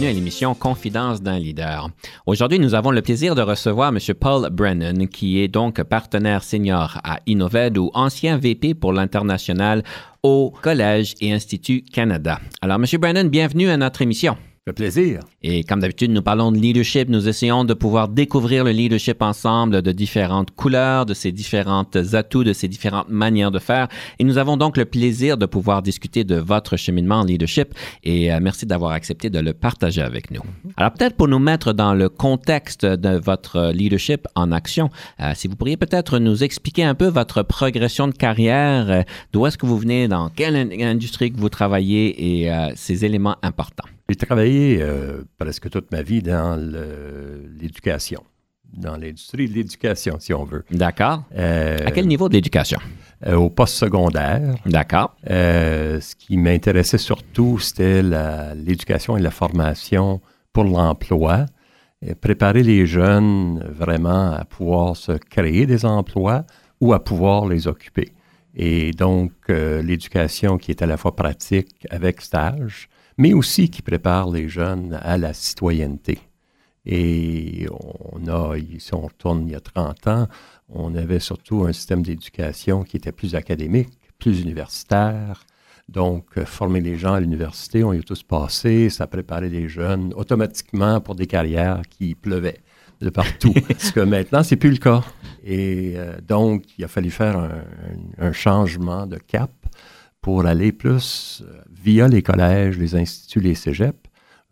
Bienvenue à l'émission Confidence d'un leader. Aujourd'hui, nous avons le plaisir de recevoir M. Paul Brennan, qui est donc partenaire senior à Innoved ou ancien VP pour l'international au Collège et Institut Canada. Alors, M. Brennan, bienvenue à notre émission fait plaisir. Et comme d'habitude, nous parlons de leadership. Nous essayons de pouvoir découvrir le leadership ensemble de différentes couleurs, de ses différentes atouts, de ses différentes manières de faire. Et nous avons donc le plaisir de pouvoir discuter de votre cheminement en leadership. Et euh, merci d'avoir accepté de le partager avec nous. Alors peut-être pour nous mettre dans le contexte de votre leadership en action, euh, si vous pourriez peut-être nous expliquer un peu votre progression de carrière, euh, d'où est-ce que vous venez, dans quelle industrie que vous travaillez? Et ces éléments importants. J'ai travaillé euh, presque toute ma vie dans l'éducation, dans l'industrie de l'éducation, si on veut. D'accord. Euh, à quel niveau de l'éducation? Euh, au poste secondaire. D'accord. ce qui m'intéressait surtout, c'était l'éducation et la formation pour l'emploi. Préparer les jeunes vraiment à pouvoir se créer des emplois ou à pouvoir les occuper. Et donc, l'éducation qui est à la fois pratique avec stage, mais aussi qui prépare les jeunes à la citoyenneté. Et on a, si on retourne il y a 30 ans, on avait surtout un système d'éducation qui était plus académique, plus universitaire. Donc, euh, former les gens à l'université, on y a tous passé, ça préparait les jeunes automatiquement pour des carrières qui pleuvaient de partout. Parce que maintenant, c'est plus le cas. Et euh, donc, il a fallu faire un changement de cap pour aller plus euh, via les collèges, les instituts, les cégeps,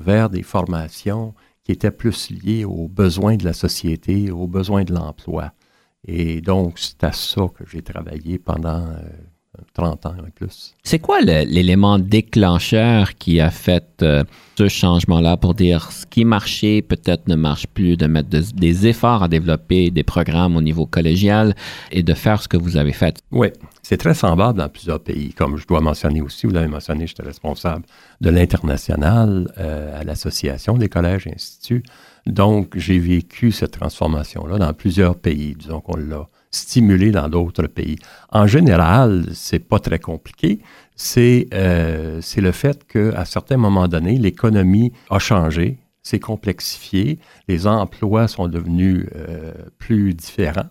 vers des formations qui étaient plus liées aux besoins de la société, aux besoins de l'emploi. Et donc, c'est à ça que j'ai travaillé pendant 30 euh, ans et plus. C'est quoi l'élément déclencheur qui a fait euh, ce changement-là pour dire ce qui marchait peut-être ne marche plus, de mettre des efforts à développer des programmes au niveau collégial et de faire ce que vous avez fait? Oui, c'est très semblable dans plusieurs pays. Comme je dois mentionner aussi, vous l'avez mentionné, j'étais responsable de l'international euh, à l'Association des collèges et instituts. Donc, j'ai vécu cette transformation-là dans plusieurs pays. Disons qu'on l'a stimulé dans d'autres pays. En général, c'est pas très compliqué. C'est euh, le fait qu'à certains moments donnés, l'économie a changé, s'est complexifiée, les emplois sont devenus euh, plus différents.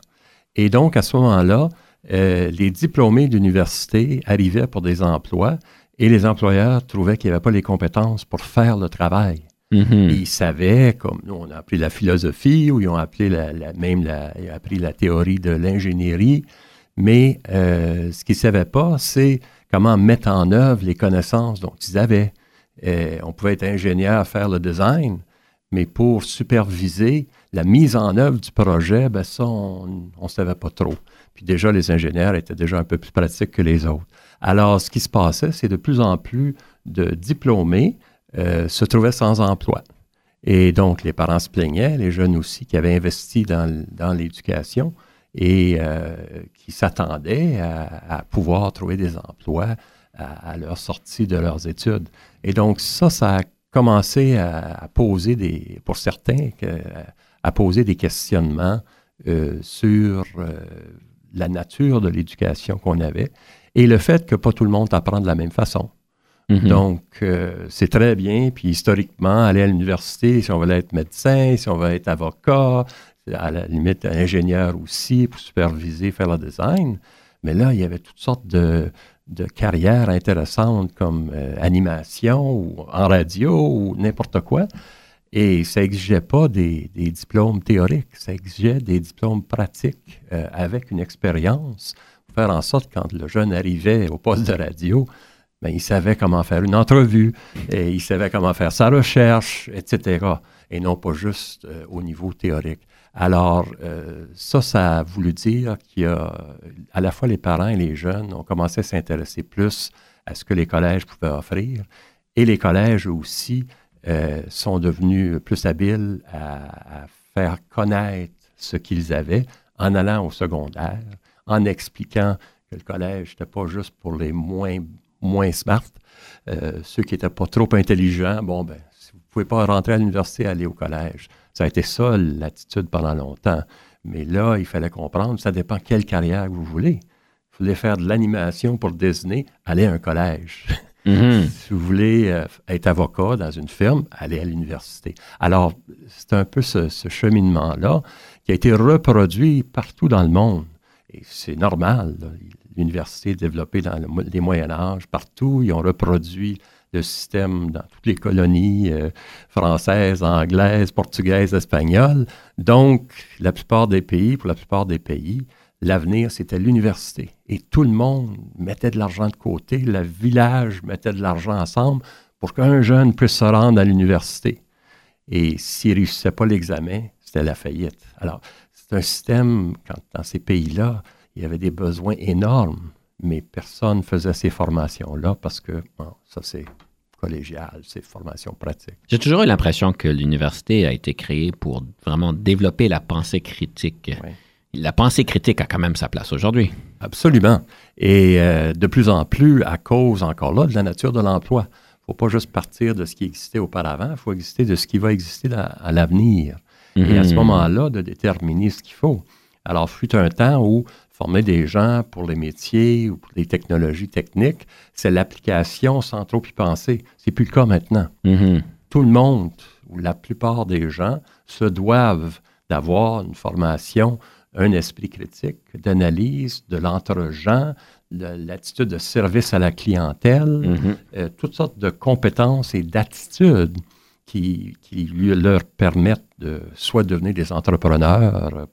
Et donc, à ce moment-là, euh, les diplômés d'université arrivaient pour des emplois et les employeurs trouvaient qu'il n'y avait pas les compétences pour faire le travail. Mm-hmm. Ils savaient, comme nous, on a appris la philosophie ou ils ont appris la, même la, appris la théorie de l'ingénierie, mais euh, ce qu'ils ne savaient pas, c'est comment mettre en œuvre les connaissances dont ils avaient. Euh, on pouvait être ingénieur, faire le design, mais pour superviser la mise en œuvre du projet, ben ça, on ne savait pas trop. Puis déjà, les ingénieurs étaient déjà un peu plus pratiques que les autres. Alors, ce qui se passait, c'est de plus en plus de diplômés euh, se trouvaient sans emploi. Et donc, les parents se plaignaient, les jeunes aussi qui avaient investi dans, dans l'éducation et euh, qui s'attendaient à, pouvoir trouver des emplois à, leur sortie de leurs études. Et donc, ça, ça a commencé à, poser des, pour certains, à poser des questionnements euh, sur la nature de l'éducation qu'on avait et le fait que pas tout le monde apprend de la même façon. Mm-hmm. Donc, euh, c'est très bien. Puis historiquement, aller à l'université, si on veut être médecin, si on veut être avocat, à la limite ingénieur aussi pour superviser, faire le design. Mais là, il y avait toutes sortes de, carrières intéressantes comme euh, animation ou en radio ou n'importe quoi. Et ça n'exigeait pas des, diplômes théoriques, ça exigeait des diplômes pratiques euh, avec une expérience pour faire en sorte quand le jeune arrivait au poste de radio, ben, il savait comment faire une entrevue, et il savait comment faire sa recherche, etc. Et non pas juste euh, au niveau théorique. Alors, euh, ça, ça a voulu dire qu'il y a à la fois les parents et les jeunes ont commencé à s'intéresser plus à ce que les collèges pouvaient offrir. Et les collèges aussi euh, sont devenus plus habiles à, à faire connaître ce qu'ils avaient en allant au secondaire, en expliquant que le collège n'était pas juste pour les moins, moins smart, euh, ceux qui n'étaient pas trop intelligents. Bon, ben, si vous ne pouvez pas rentrer à l'université, allez au collège. Ça a été ça l'attitude pendant longtemps. Mais là, il fallait comprendre, ça dépend quelle carrière vous voulez. Vous voulez faire de l'animation pour Disney, allez à un collège. Mm-hmm. si vous voulez euh, être avocat dans une firme, allez à l'université. Alors, c'est un peu ce, ce cheminement-là qui a été reproduit partout dans le monde. Et c'est normal. L'université développée dans les Moyen Âge, partout, ils ont reproduit le système dans toutes les colonies euh, françaises, anglaises, portugaises, espagnoles. Donc, la plupart des pays, pour la plupart des pays, l'avenir, c'était l'université. Et tout le monde mettait de l'argent de côté, le village mettait de l'argent ensemble pour qu'un jeune puisse se rendre à l'université. Et s'il ne réussissait pas l'examen, c'était la faillite. Alors, c'est un système, dans ces pays-là, il y avait des besoins énormes, mais personne ne faisait ces formations-là parce que ça, c'est collégial, c'est formation pratique. J'ai toujours eu l'impression que l'université a été créée pour vraiment développer la pensée critique. La pensée critique a quand même sa place aujourd'hui. Absolument. Et euh, de plus en plus, à cause encore là de la nature de l'emploi. Il ne faut pas juste partir de ce qui existait auparavant, il faut exister de ce qui va exister à l'avenir. Et à ce mhm. moment-là, de déterminer ce qu'il faut. Alors, fut un temps où former des gens pour les métiers ou pour les technologies techniques, c'est l'application sans trop y penser. C'est plus le cas maintenant. Mhm. Tout le monde, ou la plupart des gens, se doivent d'avoir une formation, un esprit critique, d'analyse, de l'entre-gens, l'attitude de service à la clientèle, mhm. euh, toutes sortes de compétences et d'attitudes qui, lui, leur permettent de soit devenir des entrepreneurs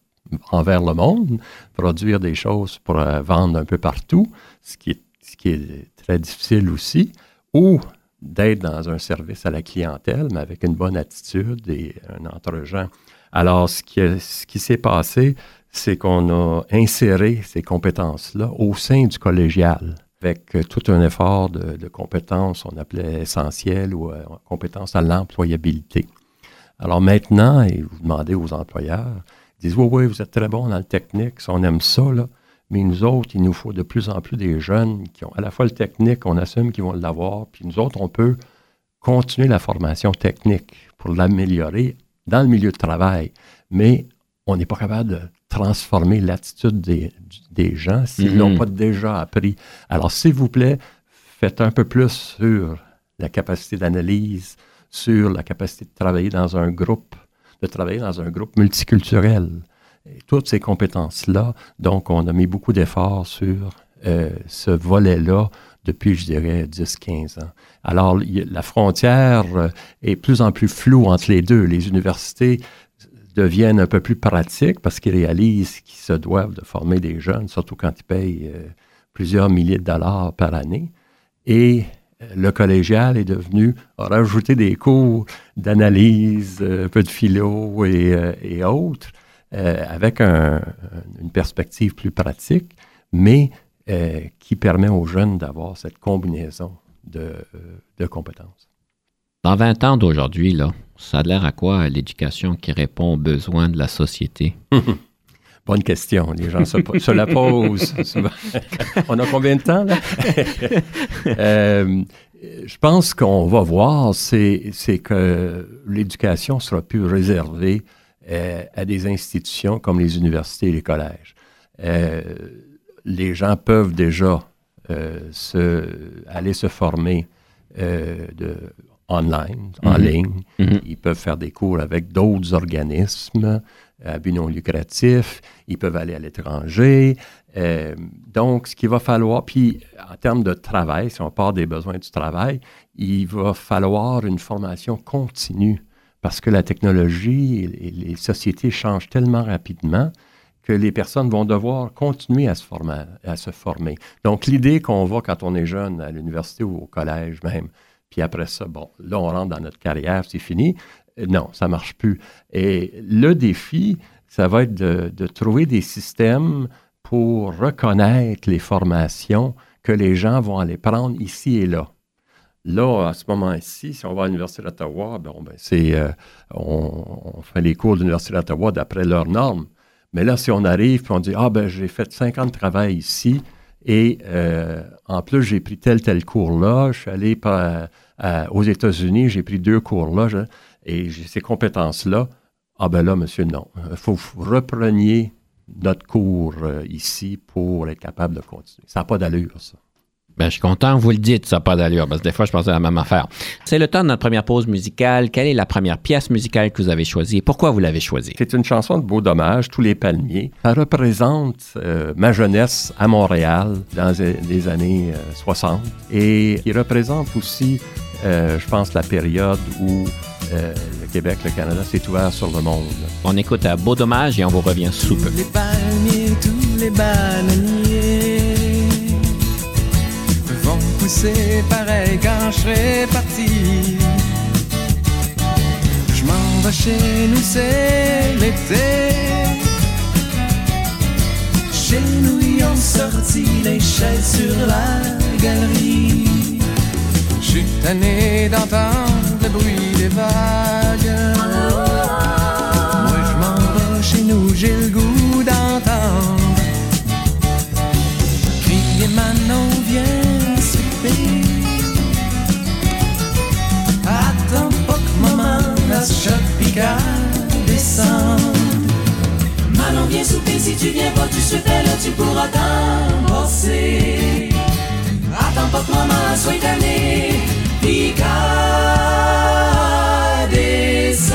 envers le monde, produire des choses pour euh, vendre un peu partout, ce qui, est, très difficile aussi, ou d'être dans un service à la clientèle, mais avec une bonne attitude et un entre-gens. Alors, ce qui, ce qui s'est passé, c'est qu'on a inséré ces compétences-là au sein du collégial avec euh, tout un effort de, compétences, on appelait essentielles ou euh, compétences à l'employabilité. Alors maintenant, et vous demandez aux employeurs, ils disent, oui, oui, vous êtes très bon dans le technique, on aime ça, là, mais nous autres, il nous faut de plus en plus des jeunes qui ont à la fois le technique, on assume qu'ils vont l'avoir, puis nous autres, on peut continuer la formation technique pour l'améliorer dans le milieu de travail, mais on n'est pas capable de transformer l'attitude des, des, gens s'ils n'ont mhm. pas déjà appris. Alors, s'il vous plaît, faites un peu plus sur la capacité d'analyse, sur la capacité de travailler dans un groupe, de travailler dans un groupe multiculturel. Toutes ces compétences-là, donc on a mis beaucoup d'efforts sur euh, ce volet-là depuis, je dirais, 10-15 ans. Alors, la frontière euh, est plus en plus floue entre les deux. Les universités deviennent un peu plus pratiques parce qu'ils réalisent qu'ils se doivent de former des jeunes, surtout quand ils payent euh, plusieurs milliers de dollars par année. Et euh, le collégial est devenu, a rajouté des cours d'analyse, euh, un peu de philo et, autres, avec une perspective plus pratique, mais qui permet aux jeunes d'avoir cette combinaison de, de compétences. Dans 20 ans d'aujourd'hui, là, ça a l'air à quoi l'éducation qui répond aux besoins de la société? Bonne question. Les gens se, la posent On a combien de temps, là? Euh, je pense qu'on va voir, c'est que l'éducation sera plus réservée euh, à des institutions comme les universités et les collèges. Euh, les gens peuvent déjà se, aller se former de, online, en mhm. ligne. Mhm. Ils peuvent faire des cours avec d'autres organismes à but non lucratif. Ils peuvent aller à l'étranger. Euh, donc, ce qu'il va falloir, puis en termes de travail, si on part des besoins du travail, il va falloir une formation continue parce que la technologie et les sociétés changent tellement rapidement que les personnes vont devoir continuer à se former. À se former. Donc, l'idée qu'on voit quand on est jeune à l'université ou au collège même, puis après ça, bon, là, on rentre dans notre carrière, c'est fini. Euh, non, ça marche plus. Et le défi, ça va être de, trouver des systèmes pour reconnaître les formations que les gens vont aller prendre ici et là. Là, à ce moment-ci, si on va à l'Université d'Ottawa, bon, ben c'est, euh, on, fait les cours de l'Université d'Ottawa d'après leurs normes. Mais là, si on arrive et on dit, ah ben j'ai fait 50 travail ici et euh, en plus j'ai pris tel, tel cours là, je suis allé aux États-Unis, j'ai pris deux cours là et j'ai ces compétences-là, ah ben là, monsieur, non. Il faut que vous repreniez notre cours euh, ici pour être capable de continuer. Ça n'a pas d'allure, ça. Ben, je suis content vous le dites, ça n'a pas d'allure, parce que des fois, je pensais à la même affaire. C'est le temps de notre première pause musicale. Quelle est la première pièce musicale que vous avez choisie et pourquoi vous l'avez choisie? C'est une chanson de Beau Dommage, Tous les palmiers. Ça représente euh, ma jeunesse à Montréal dans les années 60 euh, et il représente aussi, je pense, la période où euh, le Québec, le Canada s'est ouvert sur le monde. On écoute à Beau Dommage et on vous revient sous peu. Tous les palmiers, tous les bananiers vont pousser pareil quand je serai parti. Je m'en vais chez nous, c'est l'été. Chez nous, ils ont sorti les chaises sur la galerie. Suis tanné d'entendre le bruit des vagues. Moi je m'en vais chez nous, j'ai le goût d'entendre. Crier Manon, viens souper. Attends pas que maman la chopica descend. Manon, viens souper, si tu viens pas, tu souhaitais là, tu pourras t'embrasser pop mama, soy tanné, Picard descendre.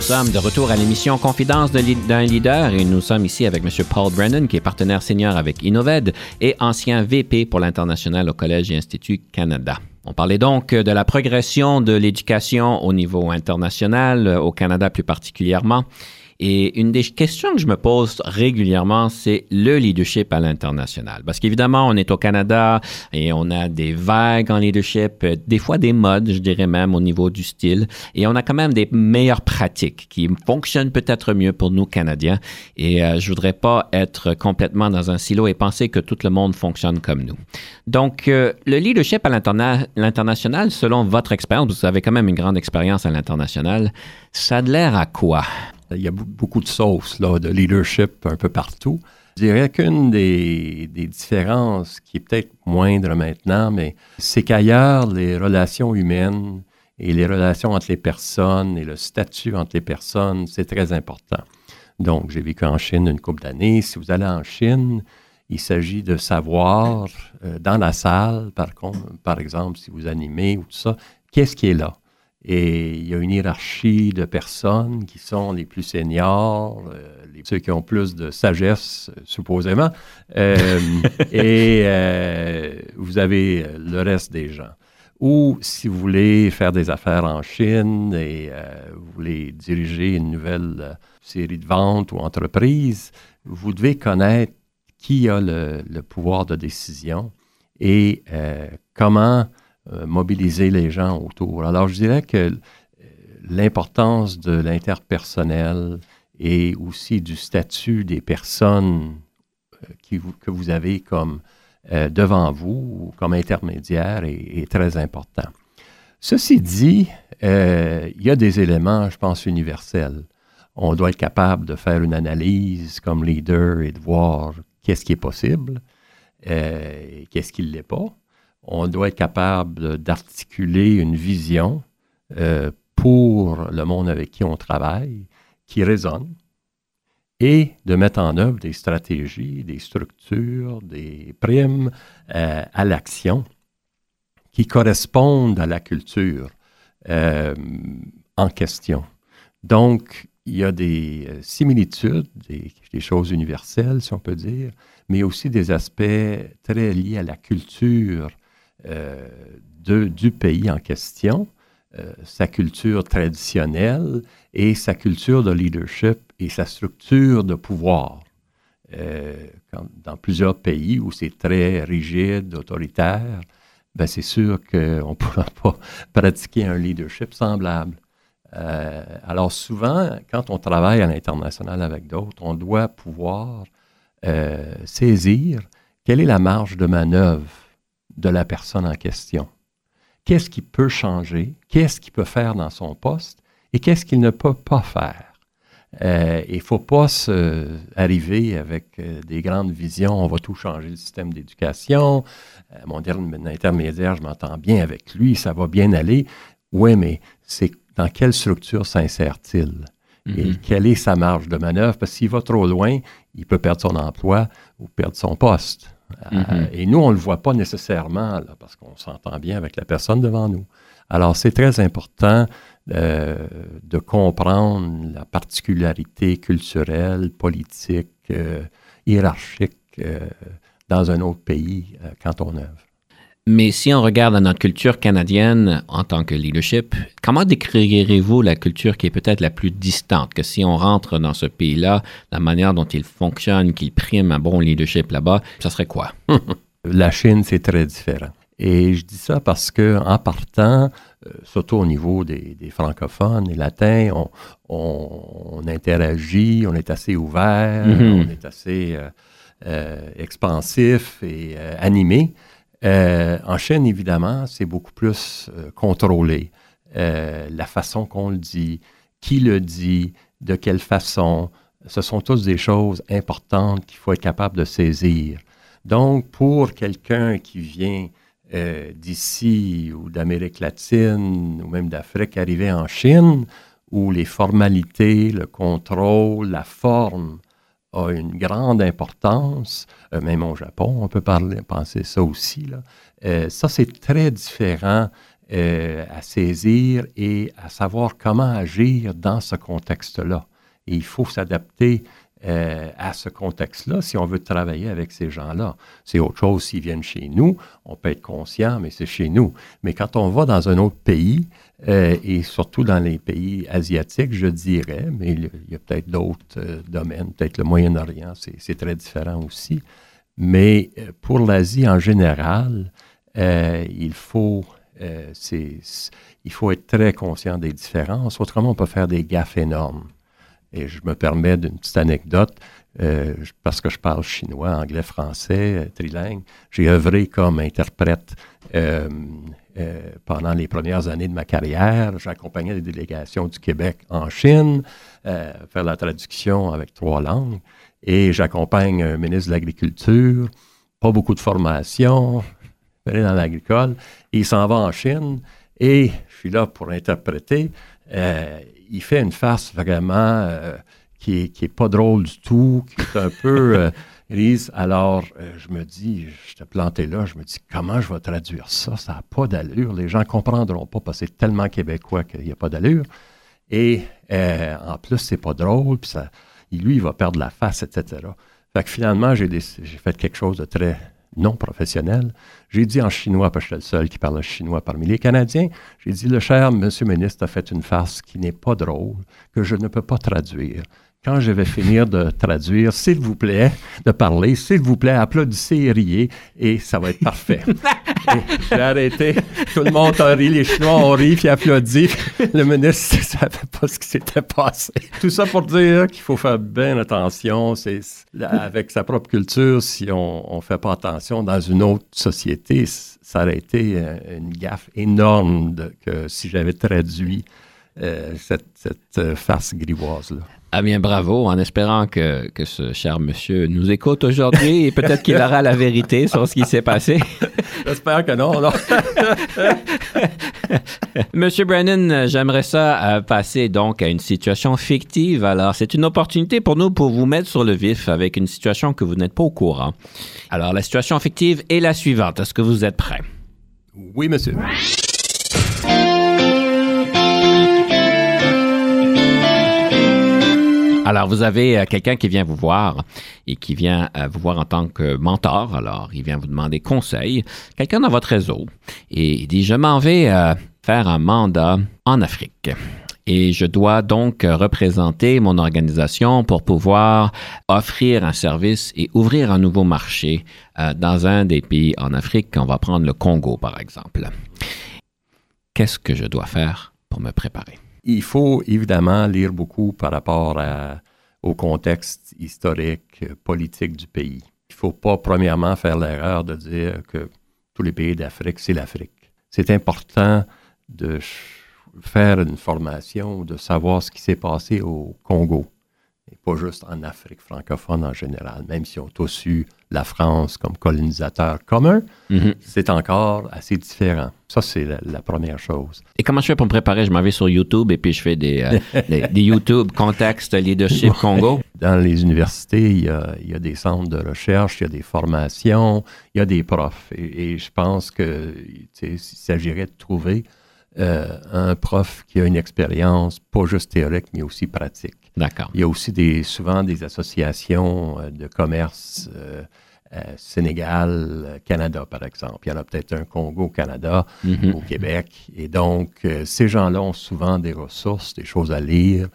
Nous sommes de retour à l'émission Confidence d'un leader et nous sommes ici avec M. Paul Brennan, qui est partenaire senior avec Innoved et ancien VP pour l'international au Collège et Institut Canada. On parlait donc de la progression de l'éducation au niveau international, au Canada plus particulièrement. Et une des questions que je me pose régulièrement, c'est le leadership à l'international. Parce qu'évidemment, on est au Canada et on a des vagues en leadership, euh, des fois des modes, je dirais même au niveau du style. Et on a quand même des meilleures pratiques qui fonctionnent peut-être mieux pour nous, Canadiens. Et euh, je voudrais pas être complètement dans un silo et penser que tout le monde fonctionne comme nous. Donc, euh, le leadership à l'international, selon votre expérience, vous avez quand même une grande expérience à l'international, ça a l'air à quoi? Il y a beaucoup de sauces là, de leadership un peu partout. Je dirais qu'une des, différences qui est peut-être moindre maintenant, mais c'est qu'ailleurs, les relations humaines et les relations entre les personnes et le statut entre les personnes, c'est très important. Donc, j'ai vécu en Chine une couple d'années. Si vous allez en Chine, il s'agit de savoir euh, dans la salle, par, contre, par exemple, si vous animez ou tout ça, qu'est-ce qui est là? Et il y a une hiérarchie de personnes qui sont les plus seniors, euh, les, ceux qui ont plus de sagesse, supposément. Euh, et euh, vous avez le reste des gens. Ou si vous voulez faire des affaires en Chine et vous voulez diriger une nouvelle série de ventes ou entreprise, vous devez connaître qui a le, le pouvoir de décision et comment mobiliser les gens autour. Alors, je dirais que euh, l'importance de l'interpersonnel et aussi du statut des personnes euh, que vous avez comme devant vous ou comme intermédiaire est, très important. Ceci dit, il y a des éléments, je pense, universels. On doit être capable de faire une analyse comme leader et de voir qu'est-ce qui est possible, qu'est-ce qui ne l'est pas on doit être capable d'articuler une vision euh, pour le monde avec qui on travaille, qui résonne, et de mettre en œuvre des stratégies, des structures, des primes euh, à l'action qui correspondent à la culture euh, en question. Donc, il y a des similitudes, des, des, choses universelles, si on peut dire, mais aussi des aspects très liés à la culture de, du pays en question, euh, sa culture traditionnelle et sa culture de leadership et sa structure de pouvoir. Euh, dans plusieurs pays où c'est très rigide, autoritaire, ben c'est sûr qu'on ne pourra pas pratiquer un leadership semblable. alors souvent, quand on travaille à l'international avec d'autres, on doit pouvoir saisir quelle est la marge de manœuvre de la personne en question. Qu'est-ce qu'il peut changer? Qu'est-ce qu'il peut faire dans son poste? Et qu'est-ce qu'il ne peut pas faire? Euh, il ne faut pas se, arriver avec euh, des grandes visions, on va tout changer le système d'éducation. Euh, mon dernier intermédiaire, je m'entends bien avec lui, ça va bien aller. Oui, mais c'est dans quelle structure s'insère-t-il? Et mm-hmm. quelle est sa marge de manœuvre? Parce que s'il va trop loin, il peut perdre son emploi ou perdre son poste. Euh, et nous, on ne le voit pas nécessairement parce qu'on s'entend bien avec la personne devant nous. Alors, c'est très important euh, de comprendre la particularité culturelle, politique, euh, hiérarchique dans un autre pays quand on œuvre. Mais si on regarde à notre culture canadienne en tant que leadership, comment décrirez-vous la culture qui est peut-être la plus distante? Que si on rentre dans ce pays-là, la manière dont il fonctionne, qu'il prime un bon leadership là-bas, ça serait quoi? la Chine, c'est très différent. Et je dis ça parce que en partant, euh, surtout au niveau des, francophones et latins, on, interagit, on est assez ouvert, mm-hmm. on est assez euh, euh, expansif et animé. Euh, en Chine, évidemment, c'est beaucoup plus euh, contrôlé. Euh, la façon qu'on le dit, qui le dit, de quelle façon, ce sont tous des choses importantes qu'il faut être capable de saisir. Donc, pour quelqu'un qui vient d'ici ou d'Amérique latine ou même d'Afrique arriver en Chine, où les formalités, le contrôle, la forme a une grande importance, euh, même au Japon, on peut parler, penser ça aussi. Là. Euh, ça, c'est très différent euh, à saisir et à savoir comment agir dans ce contexte-là. Il faut s'adapter à ce contexte-là si on veut travailler avec ces gens-là. C'est autre chose s'ils viennent chez nous, on peut être conscient, mais c'est chez nous. Mais quand on va dans un autre pays, euh, et surtout dans les pays asiatiques, je dirais, mais il y a peut-être d'autres euh, domaines, peut-être le Moyen-Orient, c'est très différent aussi. Mais pour l'Asie en général, il faut être très conscient des différences. Autrement, on peut faire des gaffes énormes. Et je me permets d'une petite anecdote, euh, parce que je parle chinois, anglais, français, euh, trilingue. J'ai œuvré comme interprète euh, pendant les premières années de ma carrière. J'accompagnais des délégations du Québec en Chine, faire la traduction avec trois langues. Et j'accompagne un ministre de l'Agriculture, pas beaucoup de formation, aller dans l'agricole. Il s'en va en Chine et je suis là pour interpréter il fait une face vraiment euh, qui, est, pas drôle du tout, qui est un peu. Alors, euh, je me dis, je te planté là, je me dis, comment je vais traduire ça? Ça n'a pas d'allure. Les gens ne comprendront pas parce que c'est tellement québécois qu'il n'y a pas d'allure. Et euh, en plus, c'est pas drôle, puis lui, il va perdre la face, etc. Fait que finalement, j'ai fait quelque chose de très non professionnel. J'ai dit en chinois, parce que j'étais le seul qui parle chinois parmi les Canadiens, j'ai dit, le cher monsieur ministre a fait une farce qui n'est pas drôle, que je ne peux pas traduire quand je vais finir de traduire, s'il vous plaît, de parler, s'il vous plaît, applaudissez et riez, et ça va être parfait. J'ai arrêté. Tout le monde a ri, les Chinois ont ri, puis applaudi. Le ministre ne savait pas ce qui s'était passé. Tout ça pour dire qu'il faut faire bien attention. C'est avec sa propre culture, si on ne fait pas attention dans une autre société, ça aurait été une gaffe énorme que si j'avais traduit euh, cette, cette euh, farce grivoise-là. Ah bien, bravo, en espérant que, que ce cher monsieur nous écoute aujourd'hui et peut-être qu'il aura la vérité sur ce qui s'est passé. J'espère que non, non. monsieur Brennan, j'aimerais ça euh, passer donc à une situation fictive. Alors, c'est une opportunité pour nous pour vous mettre sur le vif avec une situation que vous n'êtes pas au courant. Alors, la situation fictive est la suivante. Est-ce que vous êtes prêt? Oui, monsieur. Alors, vous avez euh, quelqu'un qui vient vous voir et qui vient euh, vous voir en tant que mentor. Alors, il vient vous demander conseil. Quelqu'un dans votre réseau et il dit, je m'en vais euh, faire un mandat en Afrique. Et je dois donc représenter mon organisation pour pouvoir offrir un service et ouvrir un nouveau marché dans un des pays en Afrique. On va prendre le Congo, par exemple. Qu'est-ce que je dois faire pour me préparer? Il faut évidemment lire beaucoup par rapport au contexte historique, politique du pays. Il ne faut pas, premièrement, faire l'erreur de dire que tous les pays d'Afrique, c'est l'Afrique. C'est important de faire une formation, de savoir ce qui s'est passé au Congo, et pas juste en Afrique francophone en général, même si on a tous eu la France comme colonisateur commun, mhm. c'est encore assez différent. Ça, c'est la, première chose. Et comment je fais pour me préparer? Je m'en vais sur YouTube et puis je fais des, euh, des, YouTube Contexte Leadership Congo. Dans les universités, il y, a, il y, a, des centres de recherche, il y a des formations, il y a des profs. Et, je pense qu'il s'agirait de trouver euh, un prof qui a une expérience, pas juste théorique, mais aussi pratique. D'accord. Il y a aussi des, souvent des associations euh, de commerce euh, euh, Sénégal, Canada, par exemple. Il y en a peut-être un Congo, Canada, mhm. au Québec. Et donc, ces gens-là ont souvent des ressources, des choses à lire,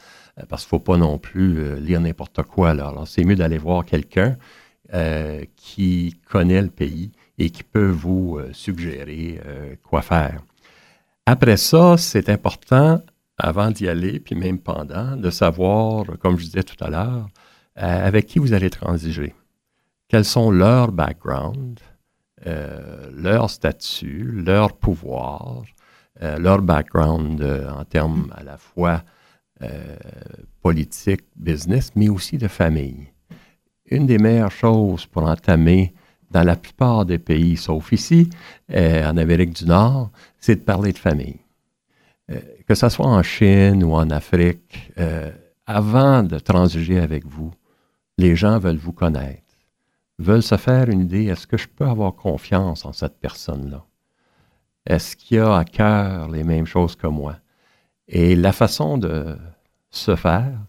parce qu'il ne faut pas non plus lire n'importe quoi. Alors, c'est mieux d'aller voir quelqu'un qui connaît le pays et qui peut vous suggérer quoi faire. Après ça, c'est important avant d'y aller, puis même pendant, de savoir, comme je disais tout à l'heure, euh, avec qui vous allez transiger. Quels sont leurs backgrounds, euh, leur statut, leur pouvoir, euh, leur background en termes à la fois politique, business, mais aussi de famille. Une des meilleures choses pour entamer dans la plupart des pays, sauf ici, en Amérique du Nord, c'est de parler de famille que ce soit en Chine ou en Afrique, euh, avant de transiger avec vous, les gens veulent vous connaître, veulent se faire une idée, est-ce que je peux avoir confiance en cette personne-là? Est-ce qu'il a à cœur les mêmes choses que moi? Et la façon de se faire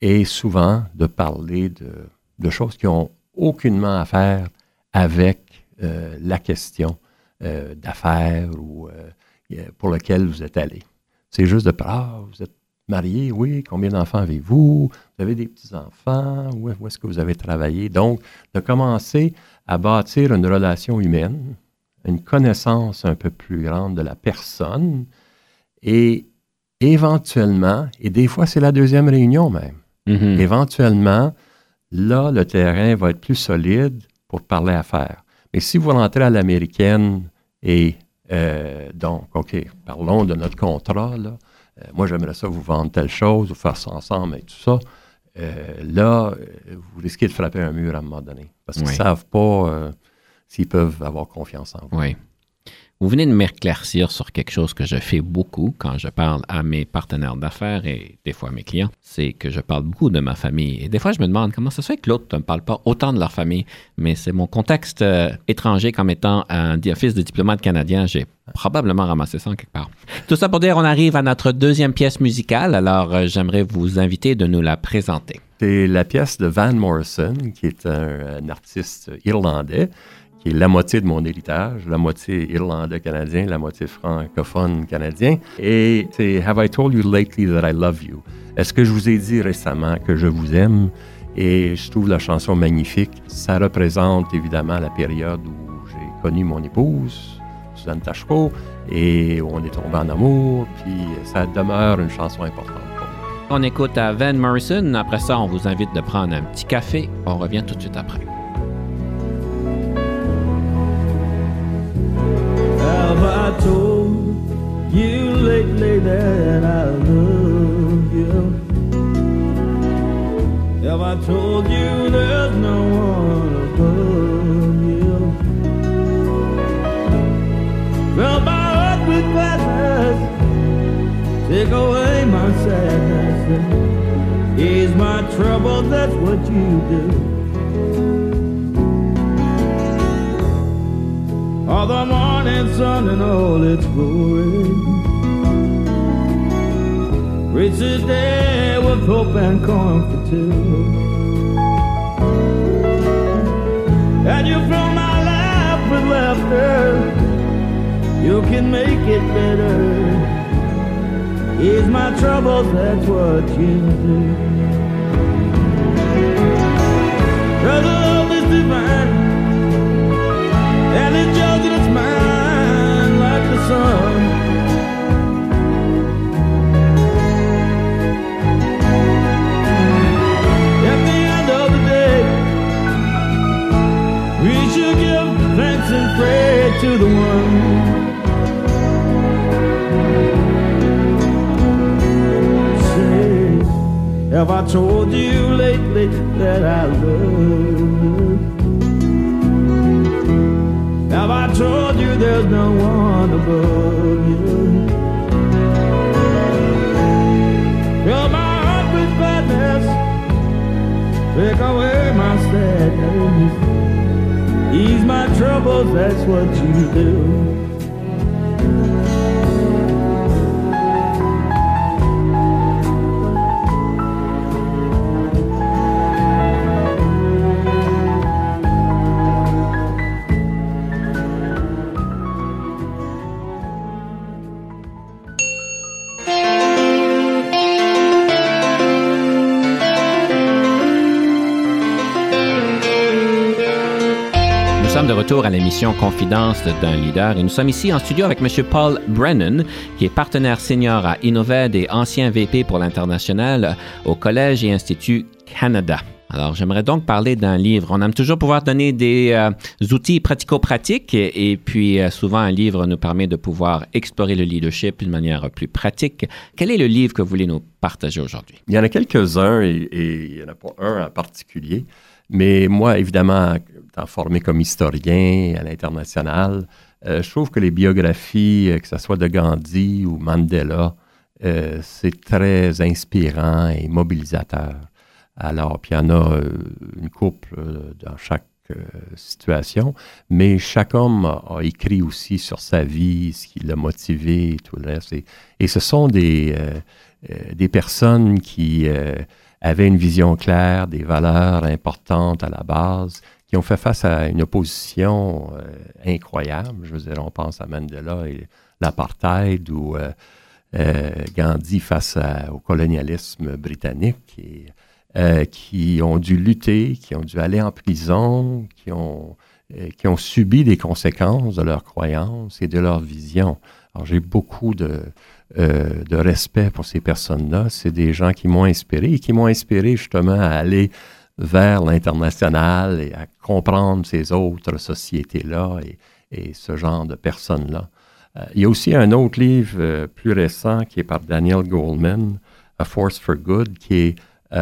est souvent de parler de, choses qui n'ont aucunement à faire avec euh, la question euh, d'affaires ou pour laquelle vous êtes allé. C'est juste de ah, vous êtes marié, oui, combien d'enfants avez-vous? Vous avez des petits-enfants? Où, où est-ce que vous avez travaillé? Donc, de commencer à bâtir une relation humaine, une connaissance un peu plus grande de la personne et éventuellement, et des fois c'est la deuxième réunion même, mm-hmm. éventuellement, là, le terrain va être plus solide pour parler affaires. Mais si vous rentrez à l'américaine et euh, donc, OK, parlons de notre contrat. Là. Euh, moi, j'aimerais ça vous vendre telle chose, vous faire ça ensemble et tout ça. Euh, là, vous risquez de frapper un mur à un moment donné. Parce qu'ils ne savent pas s'ils peuvent avoir confiance en vous. Oui. Vous venez de m'éclaircir sur quelque chose que je fais beaucoup quand je parle à mes partenaires d'affaires et des fois à mes clients, c'est que je parle beaucoup de ma famille. Et des fois, je me demande comment ça se fait que l'autre ne parle pas autant de leur famille, mais c'est mon contexte euh, étranger comme étant un fils de diplomate canadien. J'ai probablement ramassé ça en quelque part. Tout ça pour dire, on arrive à notre deuxième pièce musicale, alors euh, j'aimerais vous inviter de nous la présenter. C'est la pièce de Van Morrison, qui est un artiste irlandais la moitié de mon héritage, la moitié irlandais-canadien, la moitié francophone-canadien. Et c'est Have I told you lately that I love you? Est-ce que je vous ai dit récemment que je vous aime? Et je trouve la chanson magnifique. Ça représente évidemment la période où j'ai connu mon épouse, Suzanne Tachereau, et où on est tombé en amour, puis ça demeure une chanson importante. On écoute à Van Morrison. Après ça, on vous invite de prendre un petit café. On revient tout de suite après. Told you lately that I love you? Have I told you there's no one above you? Fill my heart with gladness, take away my sadness, ease my trouble, that's what you do. All the morning sun and all its glory. Reach the day with hope and comfort too. And you fill my life with laughter. You can make it better. Ease my troubles, that's what you do. Cause love is divine. And like the sun. At the end of the day, we should give thanks and pray to the one. Say, have I told you lately that I love you? There's no one above you? Fill my heart with gladness, take away my sadness, ease my troubles, that's what you do. Retour à l'émission Confidence d'un leader et nous sommes ici en studio avec M. Paul Brennan, qui est partenaire senior à Innoved et ancien VP pour l'international au Collège et Institut Canada. Alors, j'aimerais donc parler d'un livre. On aime toujours pouvoir donner des euh, outils pratico-pratiques et, puis euh, souvent un livre nous permet de pouvoir explorer le leadership d'une manière plus pratique. Quel est le livre que vous voulez nous partager aujourd'hui? Il y en a quelques-uns et, et il n'y en a pas un en particulier. Mais moi, évidemment, étant formé comme historien à l'international, euh, je trouve que les biographies, euh, que ce soit de Gandhi ou Mandela, euh, c'est très inspirant et mobilisateur. Alors, puis il y en a une couple dans chaque situation, mais chaque homme a, écrit aussi sur sa vie, ce qui l'a motivé et tout le reste. Et, ce sont des, des personnes qui avaient une vision claire, des valeurs importantes à la base, qui ont fait face à une opposition euh, incroyable. Je veux dire, on pense à Mandela et l'apartheid ou euh, euh, Gandhi face au colonialisme britannique, et, qui ont dû lutter, qui ont dû aller en prison, qui ont, qui ont subi des conséquences de leurs croyances et de leur vision. Alors j'ai beaucoup de, euh, de respect pour ces personnes-là. C'est des gens qui m'ont inspiré et qui m'ont inspiré justement à aller vers l'international et à comprendre ces autres sociétés-là et, ce genre de personnes-là. Euh, il y a aussi un autre livre euh, plus récent qui est par Daniel Goldman, A Force for Good, qui est qui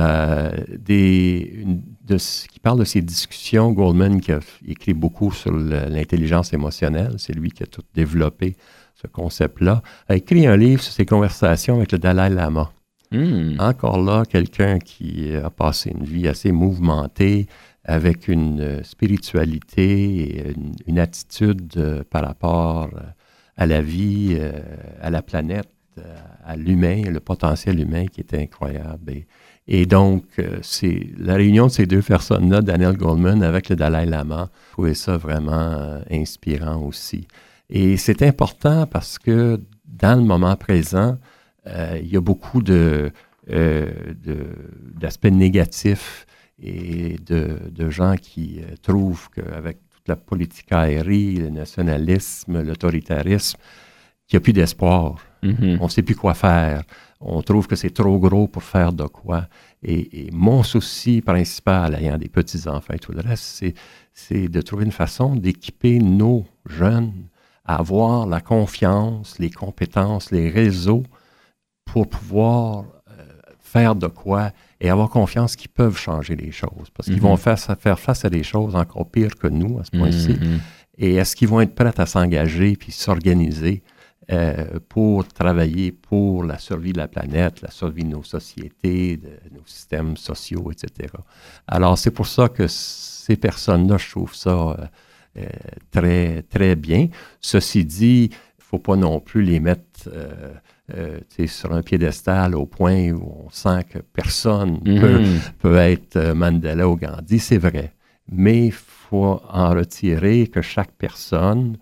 parle de ces discussions. Goldman, qui a écrit beaucoup sur l'intelligence émotionnelle, c'est lui qui a tout développé ce concept-là, a écrit un livre sur ses conversations avec le Dalai Lama. Hmm. Encore là, quelqu'un qui a passé une vie assez mouvementée, avec une euh, spiritualité et une, attitude euh, par rapport euh, à la vie, à la planète, à l'humain, le potentiel humain qui est incroyable. Et, donc, c'est la réunion de ces deux personnes-là, Daniel Goldman avec le Dalai Lama, je trouvais ça vraiment inspirant aussi. Et c'est important parce que dans le moment présent, il y a beaucoup de, d'aspects négatifs et de, gens qui euh, trouvent qu'avec toute la politique aérienne, le nationalisme, l'autoritarisme, qu'il n'y a plus d'espoir. Mm-hmm. On ne sait plus quoi faire. On trouve que c'est trop gros pour faire de quoi. Et, mon souci principal, ayant des petits-enfants et tout le reste, c'est de trouver une façon d'équiper nos jeunes avoir la confiance, les compétences, les réseaux pour pouvoir euh, faire de quoi et avoir confiance qu'ils peuvent changer les choses. Parce qu'ils vont Mhm. faire, faire face à des choses encore pires que nous à ce point-ci. Mhm. Et est-ce qu'ils vont être prêts à s'engager puis s'organiser euh, pour travailler pour la survie de la planète, la survie de nos sociétés, de nos systèmes sociaux, etc. Alors, c'est pour ça que ces personnes-là, je trouve ça euh, très, très bien. Ceci dit, il ne faut pas non plus les mettre euh, euh, sur un piédestal au point où on sent que personne peut, Mhm. peut être euh, Mandela ou Gandhi, c'est vrai. Mais il faut en retirer que chaque personne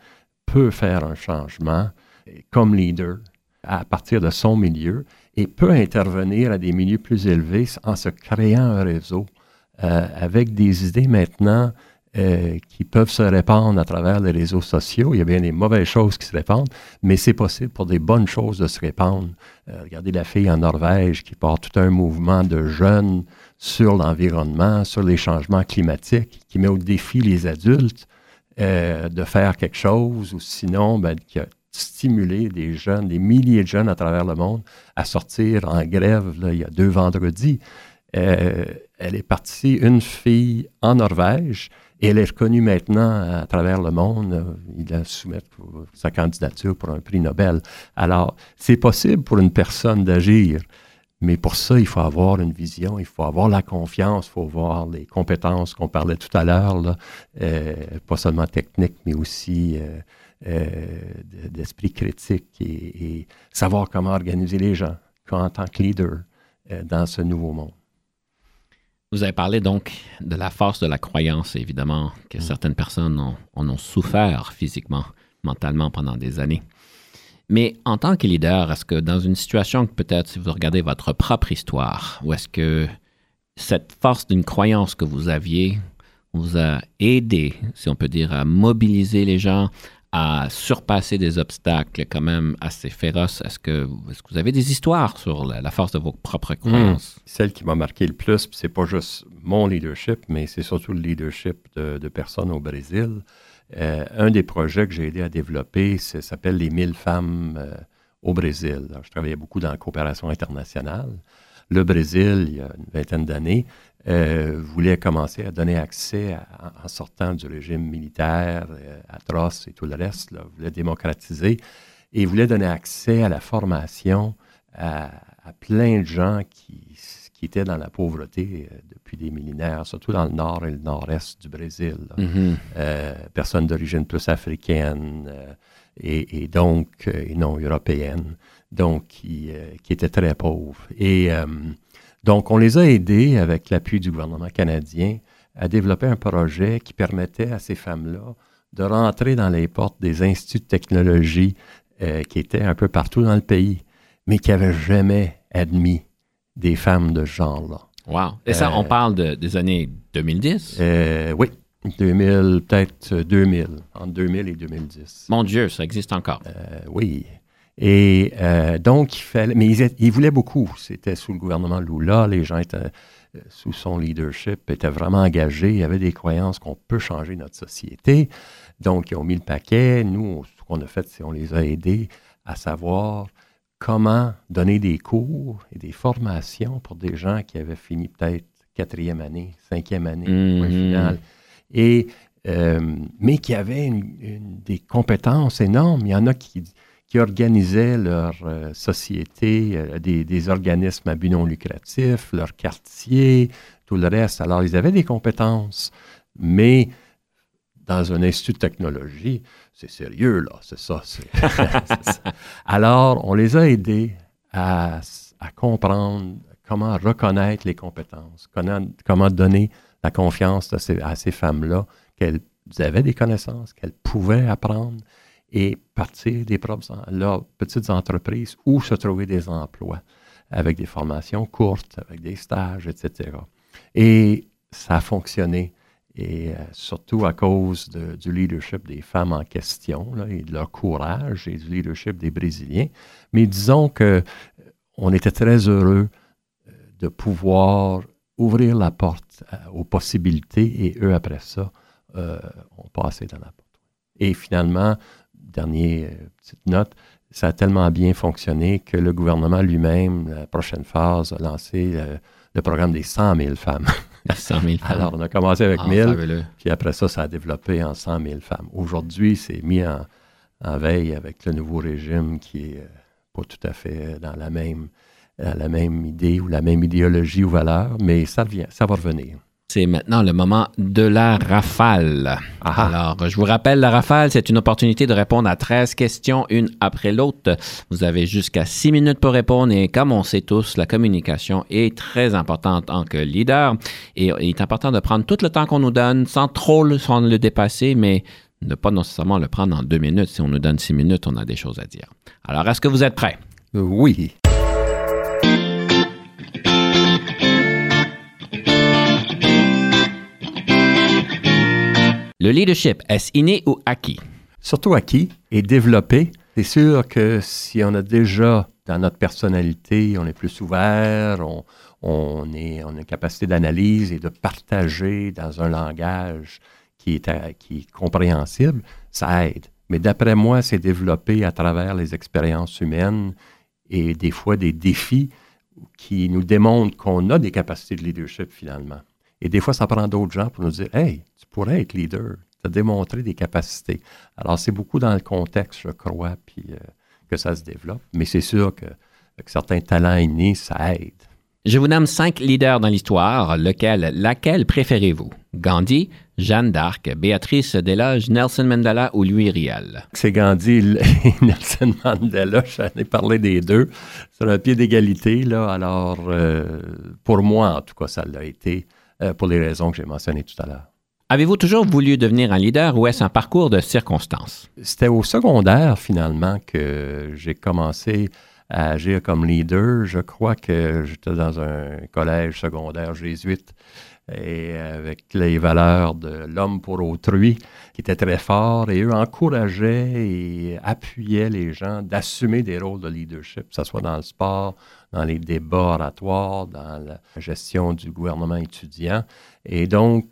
peut faire un changement comme leader à partir de son milieu et peut intervenir à des milieux plus élevés en se créant un réseau euh, avec des idées maintenant euh, qui peuvent se répandre à travers les réseaux sociaux. Il y a bien des mauvaises choses qui se répandent, mais c'est possible pour des bonnes choses de se répandre. Euh, regardez la fille en Norvège qui porte tout un mouvement de jeunes sur l'environnement, sur les changements climatiques, qui met au défi les adultes euh, de faire quelque chose, ou sinon, ben, qui a stimulé des jeunes, des milliers de jeunes à travers le monde à sortir en grève il y a deux vendredis. Elle est partie, une fille en Norvège, et elle est reconnue maintenant à travers le monde. Il a soumettre sa candidature pour un prix Nobel. Alors, c'est possible pour une personne d'agir, mais pour ça, il faut avoir une vision, il faut avoir la confiance, il faut avoir les compétences qu'on parlait tout à l'heure, euh, pas seulement techniques, mais aussi euh, euh, de- d'esprit critique et, et savoir comment organiser les gens en tant que leader dans ce nouveau monde. Vous avez parlé donc de la force de la croyance, évidemment, que certaines personnes ont- en ont souffert physiquement, mentalement pendant des années. Mais en tant que leader, est-ce que dans une situation que peut-être si vous regardez votre propre histoire, ou est-ce que cette force d'une croyance que vous aviez vous a aidé, si on peut dire, à mobiliser les gens, à surpasser des obstacles quand même assez féroces? Est-ce que, vous avez des histoires sur la, la force de vos propres croyances? Celle qui m'a marqué le plus, c'est pas juste mon leadership, mais c'est surtout le leadership de, de personnes au Brésil. Euh, un des projets que j'ai aidé à développer ça s'appelle les 1000 femmes euh, au Brésil. Alors, je travaillais beaucoup dans la coopération internationale. Le Brésil, il y a une vingtaine d'années, euh, voulait commencer à donner accès, à- en sortant du régime militaire euh, atroce et tout le reste, là, voulait démocratiser et voulait donner accès à la formation à, à plein de gens qui, qui étaient dans la pauvreté euh, depuis des millénaires, surtout dans le nord et le nord-est du Brésil. Mhm. Euh, personnes d'origine plus africaine et, et donc et non européenne, donc qui, qui étaient très pauvres. Et donc, on les a aidés avec l'appui du gouvernement canadien à développer un projet qui permettait à ces femmes-là de rentrer dans les portes des instituts de technologie euh, qui étaient un peu partout dans le pays, mais qui n'avaient jamais admis des femmes de ce genre-là. Wow. Et ça, Euh, on parle de- des années 2010? Euh, oui, 2000, peut-être 2000, entre 2000 et 2010. Mon Dieu, ça existe encore. Euh, oui. Et euh, donc, il fallait, mais ils, voulaient beaucoup. C'était sous le gouvernement Lula, les gens étaient euh, sous son leadership, étaient vraiment engagés. Il y avait des croyances qu'on peut changer notre société. Donc, ils ont mis le paquet. Nous, ce qu'on a fait, c'est qu'on les a aidés à savoir comment donner des cours et des formations pour des gens qui avaient fini peut-être quatrième année, cinquième année, point final. Et, euh, mais qui avaient une- une- des compétences énormes. Il y en a qui, qui organisaient leur euh, société, euh, des, organismes à but non lucratif, leur quartier, tout le reste. Alors, ils avaient des compétences, mais dans un institut de technologie, c'est sérieux, là, c'est ça. Alors, on les a aidés à, comprendre comment reconnaître les compétences, comment, donner la confiance à ces femmes-là, qu'elles avaient des connaissances, qu'elles pouvaient apprendre et partir des propres, leurs petites entreprises ou se trouver des emplois avec des formations courtes, avec des stages, etc. Et ça a fonctionné. Et euh, surtout à cause du leadership des femmes en question et de leur courage et du leadership des Brésiliens. Mais disons que euh, on était très heureux euh, de pouvoir ouvrir la porte à- aux possibilités et eux, après ça, euh, ont passé dans la porte. Et finalement, dernière euh, petite note, ça a tellement bien fonctionné que le gouvernement lui-même, la prochaine phase, a lancé euh, le programme des 100 000 femmes. 100 000 femmes. Alors, on a commencé avec Ah, 1000, fabuleux. puis après ça, ça a développé en 100 000 femmes. Aujourd'hui, c'est mis en, en veille avec le nouveau régime qui est euh, pas tout à fait dans la même, dans la même idée ou la même idéologie ou valeur, mais ça, revient, ça va revenir. C'est maintenant le moment de la rafale. Ah. Alors, je vous rappelle, la rafale, c'est une opportunité de répondre à 13 questions, une après l'autre. Vous avez jusqu'à 6 minutes pour répondre et comme on sait tous, la communication est très importante en tant que leader et il est important de prendre tout le temps qu'on nous donne sans trop le, sans le dépasser, mais ne pas nécessairement le prendre en deux minutes. Si on nous donne six minutes, on a des choses à dire. Alors, est-ce que vous êtes prêts? Oui. Le leadership, est-ce inné ou acquis? Surtout acquis et développé. C'est sûr que si on a déjà dans notre personnalité, on est plus ouvert, on, a une capacité d'analyse et de partager dans un langage qui est compréhensible, ça aide. Mais d'après moi, c'est développé à travers les expériences humaines et des fois des défis qui nous démontrent qu'on a des capacités de leadership finalement. Et des fois, ça prend d'autres gens pour nous dire Hey, tu pourrais être leader, tu as démontré des capacités. Alors, c'est beaucoup dans le contexte, je crois, puis euh, que ça se développe. Mais c'est sûr que, certains talents innés, ça aide. Je vous nomme cinq leaders dans l'histoire. Lequel, laquelle préférez-vous? Gandhi, Jeanne d'Arc, Béatrice Desloges, Nelson Mandela ou Louis Riel? C'est Gandhi et Nelson Mandela, j'en ai parlé des deux, sur un pied d'égalité. Là, alors, euh, pour moi, en tout cas, ça l'a été, pour les raisons que j'ai mentionnées tout à l'heure. Avez-vous toujours voulu devenir un leader ou est-ce un parcours de circonstances? C'était au secondaire, finalement, que j'ai commencé à agir comme leader. Je crois que j'étais dans un collège secondaire jésuite et avec les valeurs de l'homme pour autrui qui étaient très forts et eux encourageaient et appuyaient les gens d'assumer des rôles de leadership, que ce soit dans le sport, dans les débats oratoires, dans la gestion du gouvernement étudiant. Et donc,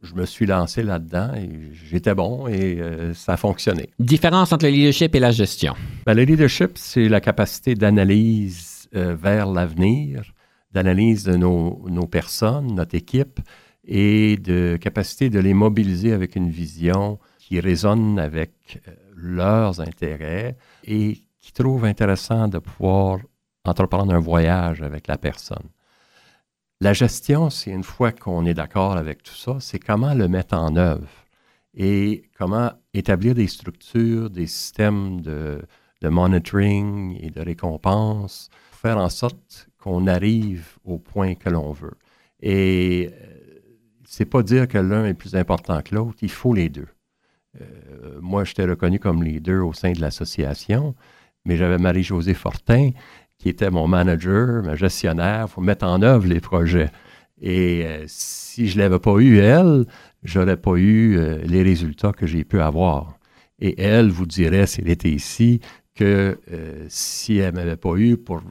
je me suis lancé là-dedans et j'étais bon et euh, ça a fonctionné. Différence entre le leadership et la gestion? Ben, le leadership, c'est la capacité d'analyse euh, vers l'avenir, d'analyse de nos, nos personnes, notre équipe, et de capacité de les mobiliser avec une vision qui résonne avec euh, leurs intérêts et qui trouve intéressant de pouvoir entreprendre un voyage avec la personne. La gestion, c'est une fois qu'on est d'accord avec tout ça, c'est comment le mettre en œuvre et comment établir des structures, des systèmes de, monitoring et de récompense pour faire en sorte qu'on arrive au point que l'on veut. Et euh, c'est pas dire que l'un est plus important que l'autre, il faut les deux. Euh, moi, j'étais reconnu comme leader au sein de l'association, mais j'avais Marie-Josée Fortin qui était mon manager, ma gestionnaire, pour mettre en œuvre les projets. Et euh, si je ne l'avais pas eu, elle, j'aurais pas eu euh, les résultats que j'ai pu avoir. Et elle vous dirait, si elle était ici, que euh, si elle ne m'avait pas eu pour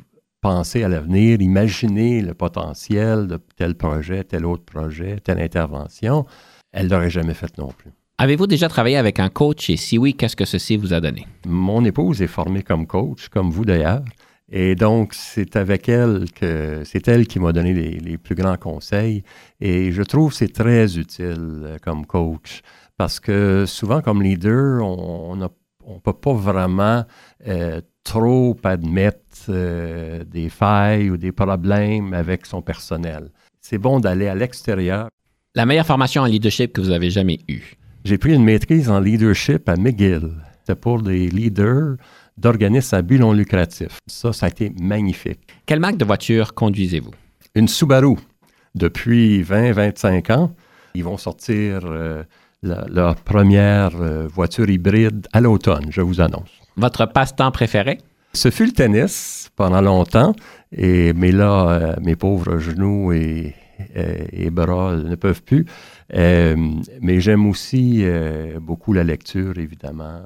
penser à l'avenir, imaginer le potentiel de tel projet, tel autre projet, telle intervention, elle ne l'aurait jamais fait non plus. Avez-vous déjà travaillé avec un coach? Et si oui, qu'est-ce que ceci vous a donné? Mon épouse est formée comme coach, comme vous d'ailleurs, Et donc, c'est avec elle que c'est elle qui m'a donné les, les, plus grands conseils. Et je trouve que c'est très utile euh, comme coach parce que souvent, comme leader, on ne on peut pas vraiment euh, trop admettre euh, des failles ou des problèmes avec son personnel. C'est bon d'aller à l'extérieur. La meilleure formation en leadership que vous avez jamais eue? J'ai pris une maîtrise en leadership à McGill. C'était pour des leaders d'organismes à but non lucratif. Ça, ça a été magnifique. Quelle marque de voiture conduisez-vous? Une Subaru. Depuis 20-25 ans, ils vont sortir euh, leur première euh, voiture hybride à l'automne, je vous annonce. Votre passe-temps préféré? Ce fut le tennis pendant longtemps, et, mais là, euh, mes pauvres genoux et, et, bras ne peuvent plus. mais j'aime aussi beaucoup la lecture, évidemment.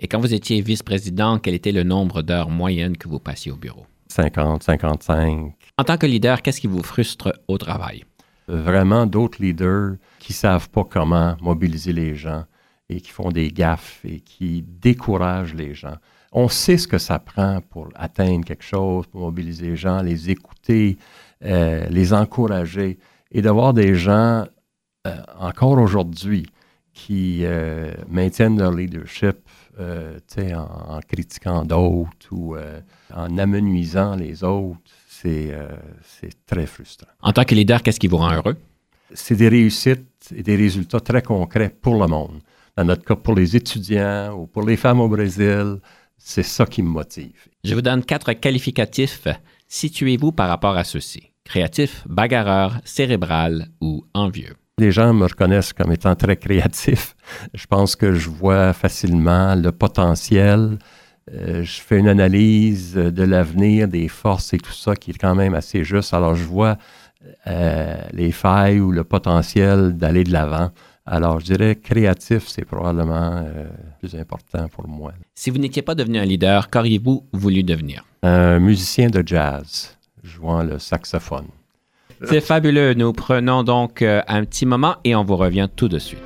Et quand vous étiez vice-président, quel était le nombre d'heures moyennes que vous passiez au bureau? 50, 55. En tant que leader, qu'est-ce qui vous frustre au travail? Vraiment d'autres leaders qui savent pas comment mobiliser les gens et qui font des gaffes et qui découragent les gens. On sait ce que ça prend pour atteindre quelque chose, pour mobiliser les gens, les écouter, euh, les encourager et d'avoir des gens euh, encore aujourd'hui qui euh, maintiennent leur leadership euh, en, en, critiquant d'autres ou euh, en amenuisant les autres, euh, c'est très frustrant. En tant que leader, qu'est-ce qui vous rend heureux? C'est des réussites et des résultats très concrets pour le monde. Dans notre cas, pour les étudiants ou pour les femmes au Brésil, c'est ça qui me motive. Je vous donne quatre qualificatifs. Situez-vous par rapport à ceux-ci. Créatif, bagarreur, cérébral ou envieux. Les gens me reconnaissent comme étant très créatif. Je pense que je vois facilement le potentiel. Euh, je fais une analyse de l'avenir, des forces et tout ça qui est quand même assez juste. Alors, je vois euh, les failles ou le potentiel d'aller de l'avant. Alors, je dirais créatif, c'est probablement euh, plus important pour moi. Si vous n'étiez pas devenu un leader, qu'auriez-vous voulu devenir? Un musicien de jazz, jouant le saxophone. C'est fabuleux. Nous prenons donc euh, un petit moment et on vous revient tout de suite.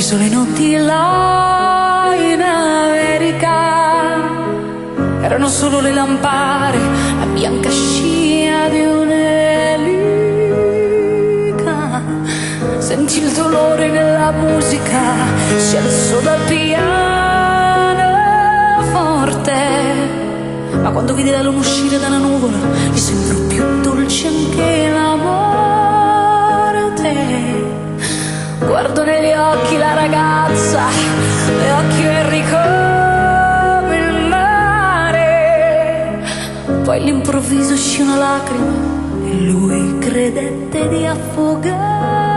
Visto le notti là in America. Erano solo le lampare la bianca scia di un'elica. Senti il dolore nella musica alzò dal piano forte ma quando vide la luna uscire dalla nuvola gli sembrò più dolce anche la morte Guardo negli occhi la ragazza, le occhi verdi come il mare. Poi all'improvviso uscì una lacrima e lui credette di affogare.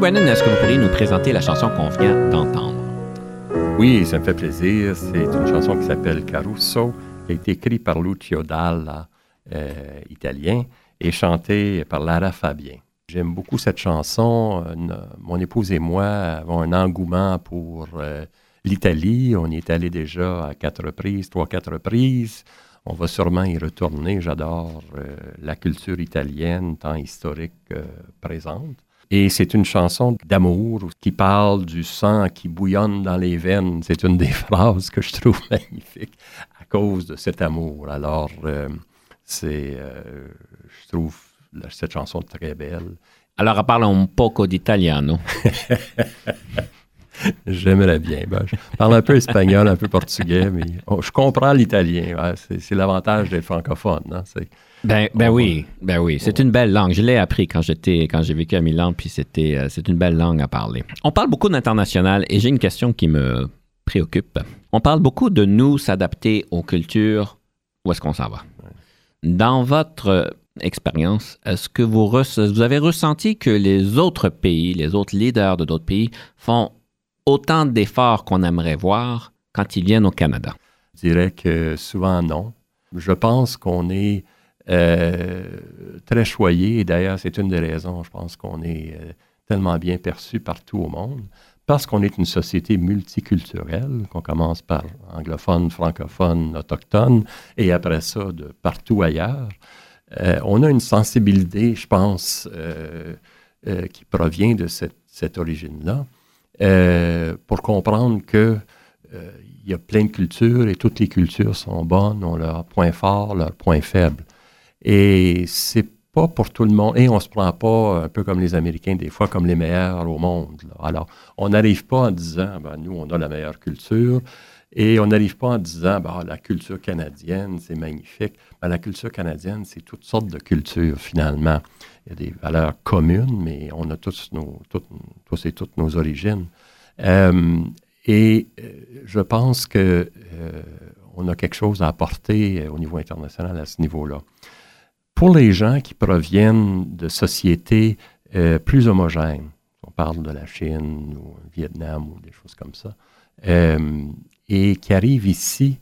Monsieur est-ce que vous pourriez nous présenter la chanson qu'on vient d'entendre? Oui, ça me fait plaisir. C'est une chanson qui s'appelle Caruso, qui a été écrite par Lucio Dalla, euh, italien, et chantée par Lara Fabien. J'aime beaucoup cette chanson. Euh, mon épouse et moi avons un engouement pour euh, l'Italie. On y est allé déjà à quatre reprises, trois, quatre reprises. On va sûrement y retourner. J'adore la culture italienne, tant historique que présente. Et c'est une chanson d'amour qui parle du sang qui bouillonne dans les veines. C'est une des phrases que je trouve magnifique à cause de cet amour. Alors, c'est, je trouve cette chanson très belle. Alors, parle un poco d'italiano. J'aimerais bien. Ben, je parle un peu espagnol, un peu portugais, mais je comprends l'italien. c'est, l'avantage d'être francophone. Hein, ben, ben oui, ben oui, c'est une belle langue. Je l'ai appris quand j'étais, quand j'ai vécu à Milan, puis c'était, euh, c'est une belle langue à parler. On parle beaucoup d'international et j'ai une question qui me préoccupe. On parle beaucoup de nous s'adapter aux cultures. Où est-ce qu'on s'en va? Dans votre expérience, est-ce que vous, vous avez ressenti que les autres pays, les autres leaders de d'autres pays font autant d'efforts qu'on aimerait voir quand ils viennent au Canada? Je dirais que souvent non. Je pense qu'on est euh, très choyé, et d'ailleurs c'est une des raisons, je pense qu'on est euh, tellement bien perçu partout au monde, parce qu'on est une société multiculturelle, qu'on commence par anglophone, francophone, autochtone, et après ça de partout ailleurs. Euh, on a une sensibilité, je pense, qui provient de cette, origine-là, pour comprendre qu'il y a plein de cultures et toutes les cultures sont bonnes, ont leurs points forts, leurs points faibles. Et c'est pas pour tout le monde. Et on se prend pas un peu comme les Américains, des fois, comme les meilleurs au monde. Alors, on n'arrive pas en disant, ben, nous, on a la meilleure culture. Et on n'arrive pas en disant, bah, la culture canadienne, c'est magnifique. Ben, la culture canadienne, c'est toutes sortes de cultures, finalement. Il y a des valeurs communes, mais on a tous, nos, tous et toutes nos origines. Euh, et euh, je pense qu'on euh, a quelque chose à apporter au niveau international à ce niveau-là. Pour les gens qui proviennent de sociétés plus homogènes, on parle de la Chine ou Vietnam ou des choses comme ça, et qui arrivent ici,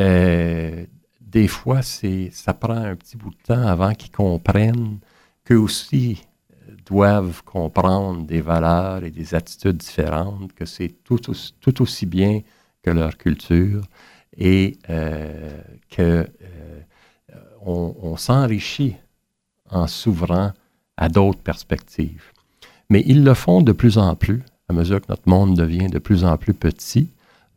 euh, des fois, ça prend un petit bout de temps avant qu'ils comprennent qu'eux aussi euh, doivent comprendre des valeurs et des attitudes différentes, que c'est tout, tout aussi bien que leur culture et euh, on s'enrichit en s'ouvrant à d'autres perspectives. Mais ils le font de plus en plus, à mesure que notre monde devient de plus en plus petit,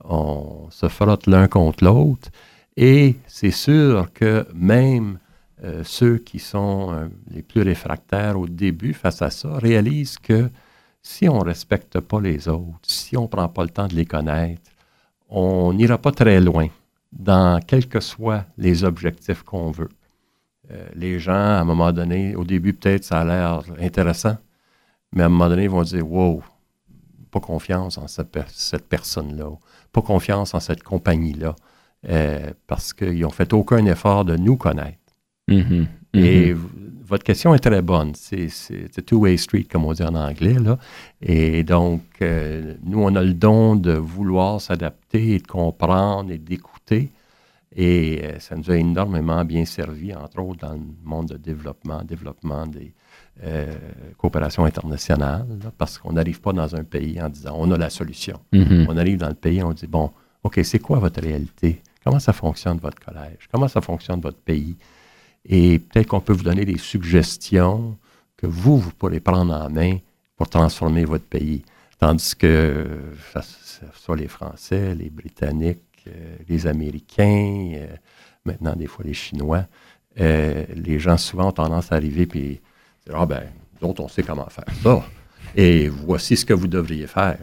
on se frotte l'un contre l'autre. Et c'est sûr que même euh, ceux qui sont euh, les plus réfractaires au début face à ça réalisent que si on ne respecte pas les autres, si on ne prend pas le temps de les connaître, on n'ira pas très loin dans quels que soient les objectifs qu'on veut. Euh, les gens, à un moment donné, au début, peut-être, ça a l'air intéressant, mais à un moment donné, ils vont dire Wow, pas confiance en cette, cette personne-là pas confiance en cette compagnie-là euh, parce qu'ils n'ont fait aucun effort de nous connaître. Mm-hmm. Et mm-hmm. votre question est très bonne. C'est two-way street, comme on dit en anglais. Là. Et donc, euh, nous, on a le don de vouloir s'adapter et de comprendre et d'écouter. Et euh, ça nous a énormément bien servi, entre autres dans le monde de développement, développement des coopérations internationales, parce qu'on n'arrive pas dans un pays en disant on a la solution. Mm-hmm. On arrive dans le pays, on dit bon, OK, c'est quoi votre réalité? Comment ça fonctionne votre collège? Comment ça fonctionne votre pays? Et peut-être qu'on peut vous donner des suggestions que vous, vous pourrez prendre en main pour transformer votre pays. Tandis que, ce soit les Français, les Britanniques, euh, les Américains, euh, maintenant des fois les Chinois, euh, les gens souvent ont tendance à arriver puis dire Ah ben, nous on sait comment faire ça. Et voici ce que vous devriez faire.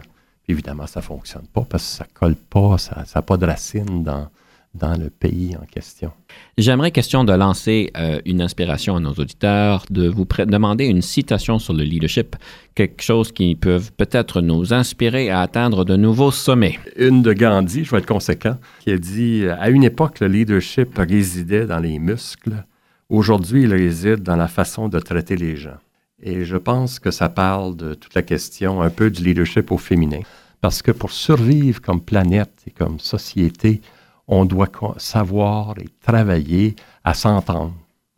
évidemment, ça ne fonctionne pas parce que ça ne colle pas, ça n'a pas de racines dans, dans le pays en question. J'aimerais, question de lancer euh, une inspiration à nos auditeurs, de vous demander une citation sur le leadership, quelque chose qui peut peut-être nous inspirer à atteindre de nouveaux sommets. Une de Gandhi, je vais être conséquent, qui a dit À une époque, le leadership résidait dans les muscles. Aujourd'hui, il réside dans la façon de traiter les gens. Et je pense que ça parle de toute la question un peu du leadership au féminin. Parce que pour survivre comme planète et comme société, on doit savoir et travailler à s'entendre,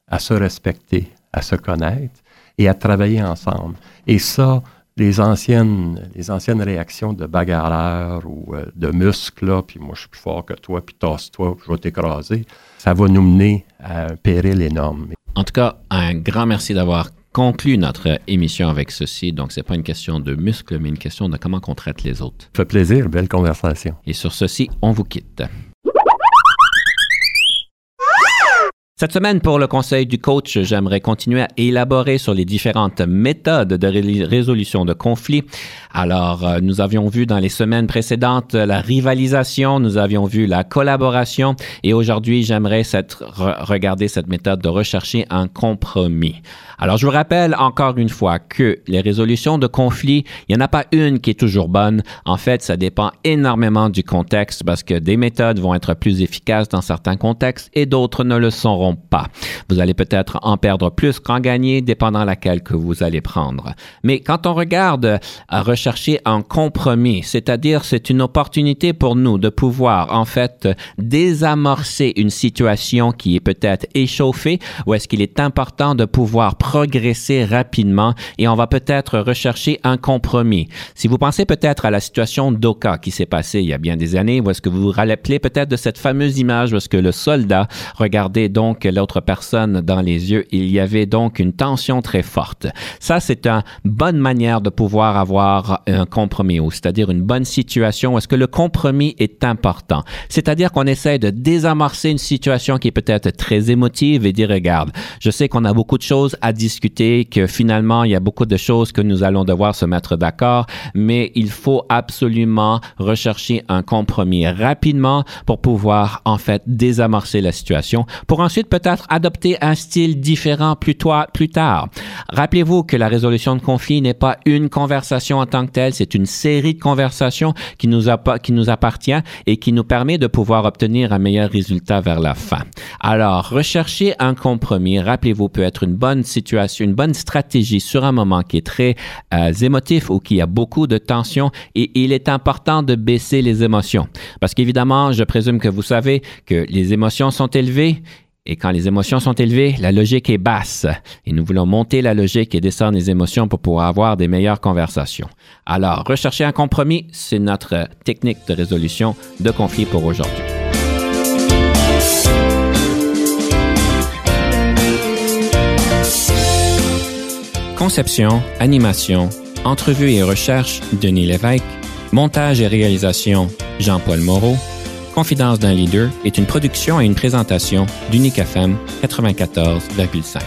à se respecter, à se connaître et à travailler ensemble. Et ça, les anciennes, les anciennes réactions de bagarreurs ou euh, de muscles, puis moi je suis plus fort que toi, puis tasse-toi, je vais t'écraser, ça va nous mener à un péril énorme. En tout cas, un grand merci d'avoir conclu notre émission avec ceci. Donc, c'est pas une question de muscles, mais une question de comment on traite les autres. Ça fait plaisir, belle conversation. Et sur ceci, on vous quitte. Cette semaine, pour le conseil du coach, j'aimerais continuer à élaborer sur les différentes méthodes de résolution de conflits. Alors, euh, nous avions vu dans les semaines précédentes la rivalisation, nous avions vu la collaboration et aujourd'hui, j'aimerais regarder cette méthode de rechercher un compromis. Alors, je vous rappelle encore une fois que les résolutions de conflits, il n'y en a pas une qui est toujours bonne. En fait, ça dépend énormément du contexte parce que des méthodes vont être plus efficaces dans certains contextes et d'autres ne le seront pas. Vous allez peut-être en perdre plus qu'en gagner, dépendant laquelle que vous allez prendre. Mais quand on regarde à rechercher un compromis, c'est-à-dire c'est une opportunité pour nous de pouvoir en fait désamorcer une situation qui est peut-être échauffée ou est-ce qu'il est important de pouvoir progresser rapidement et on va peut-être rechercher un compromis. Si vous pensez peut-être à la situation d'Oka qui s'est passée il y a bien des années, ou est-ce que vous vous rappelez peut-être de cette fameuse image où est-ce que le soldat regardait donc l'autre personne dans les yeux, il y avait donc une tension très forte. Ça, c'est une bonne manière de pouvoir avoir un compromis, ou c'est-à-dire une bonne situation est-ce que le compromis est important. C'est-à-dire qu'on essaie de désamorcer une situation qui est peut-être très émotive et dire, regarde, je sais qu'on a beaucoup de choses à discuter, que finalement, il y a beaucoup de choses que nous allons devoir se mettre d'accord, mais il faut absolument rechercher un compromis rapidement pour pouvoir, en fait, désamorcer la situation, pour ensuite peut-être adopter un style différent plus, plus tard. Rappelez-vous que la résolution de conflit n'est pas une conversation en tant que telle, c'est une série de conversations qui nous, appartient et qui nous permet de pouvoir obtenir un meilleur résultat vers la fin. Alors, rechercher un compromis, rappelez-vous, peut être une bonne situation une bonne stratégie sur un moment qui est très euh, émotif ou qui a beaucoup de tension et il est important de baisser les émotions. Parce qu'évidemment, je présume que vous savez que les émotions sont élevées et quand les émotions sont élevées, la logique est basse. Et nous voulons monter la logique et descendre les émotions pour pouvoir avoir des meilleures conversations. Alors, rechercher un compromis, c'est notre technique de résolution de conflit pour aujourd'hui. Conception, animation, entrevue et recherche, Denis Lévesque. Montage et réalisation, Jean-Paul Moreau. Confidence d'un leader est une production et une présentation d'Unique FM 94,5.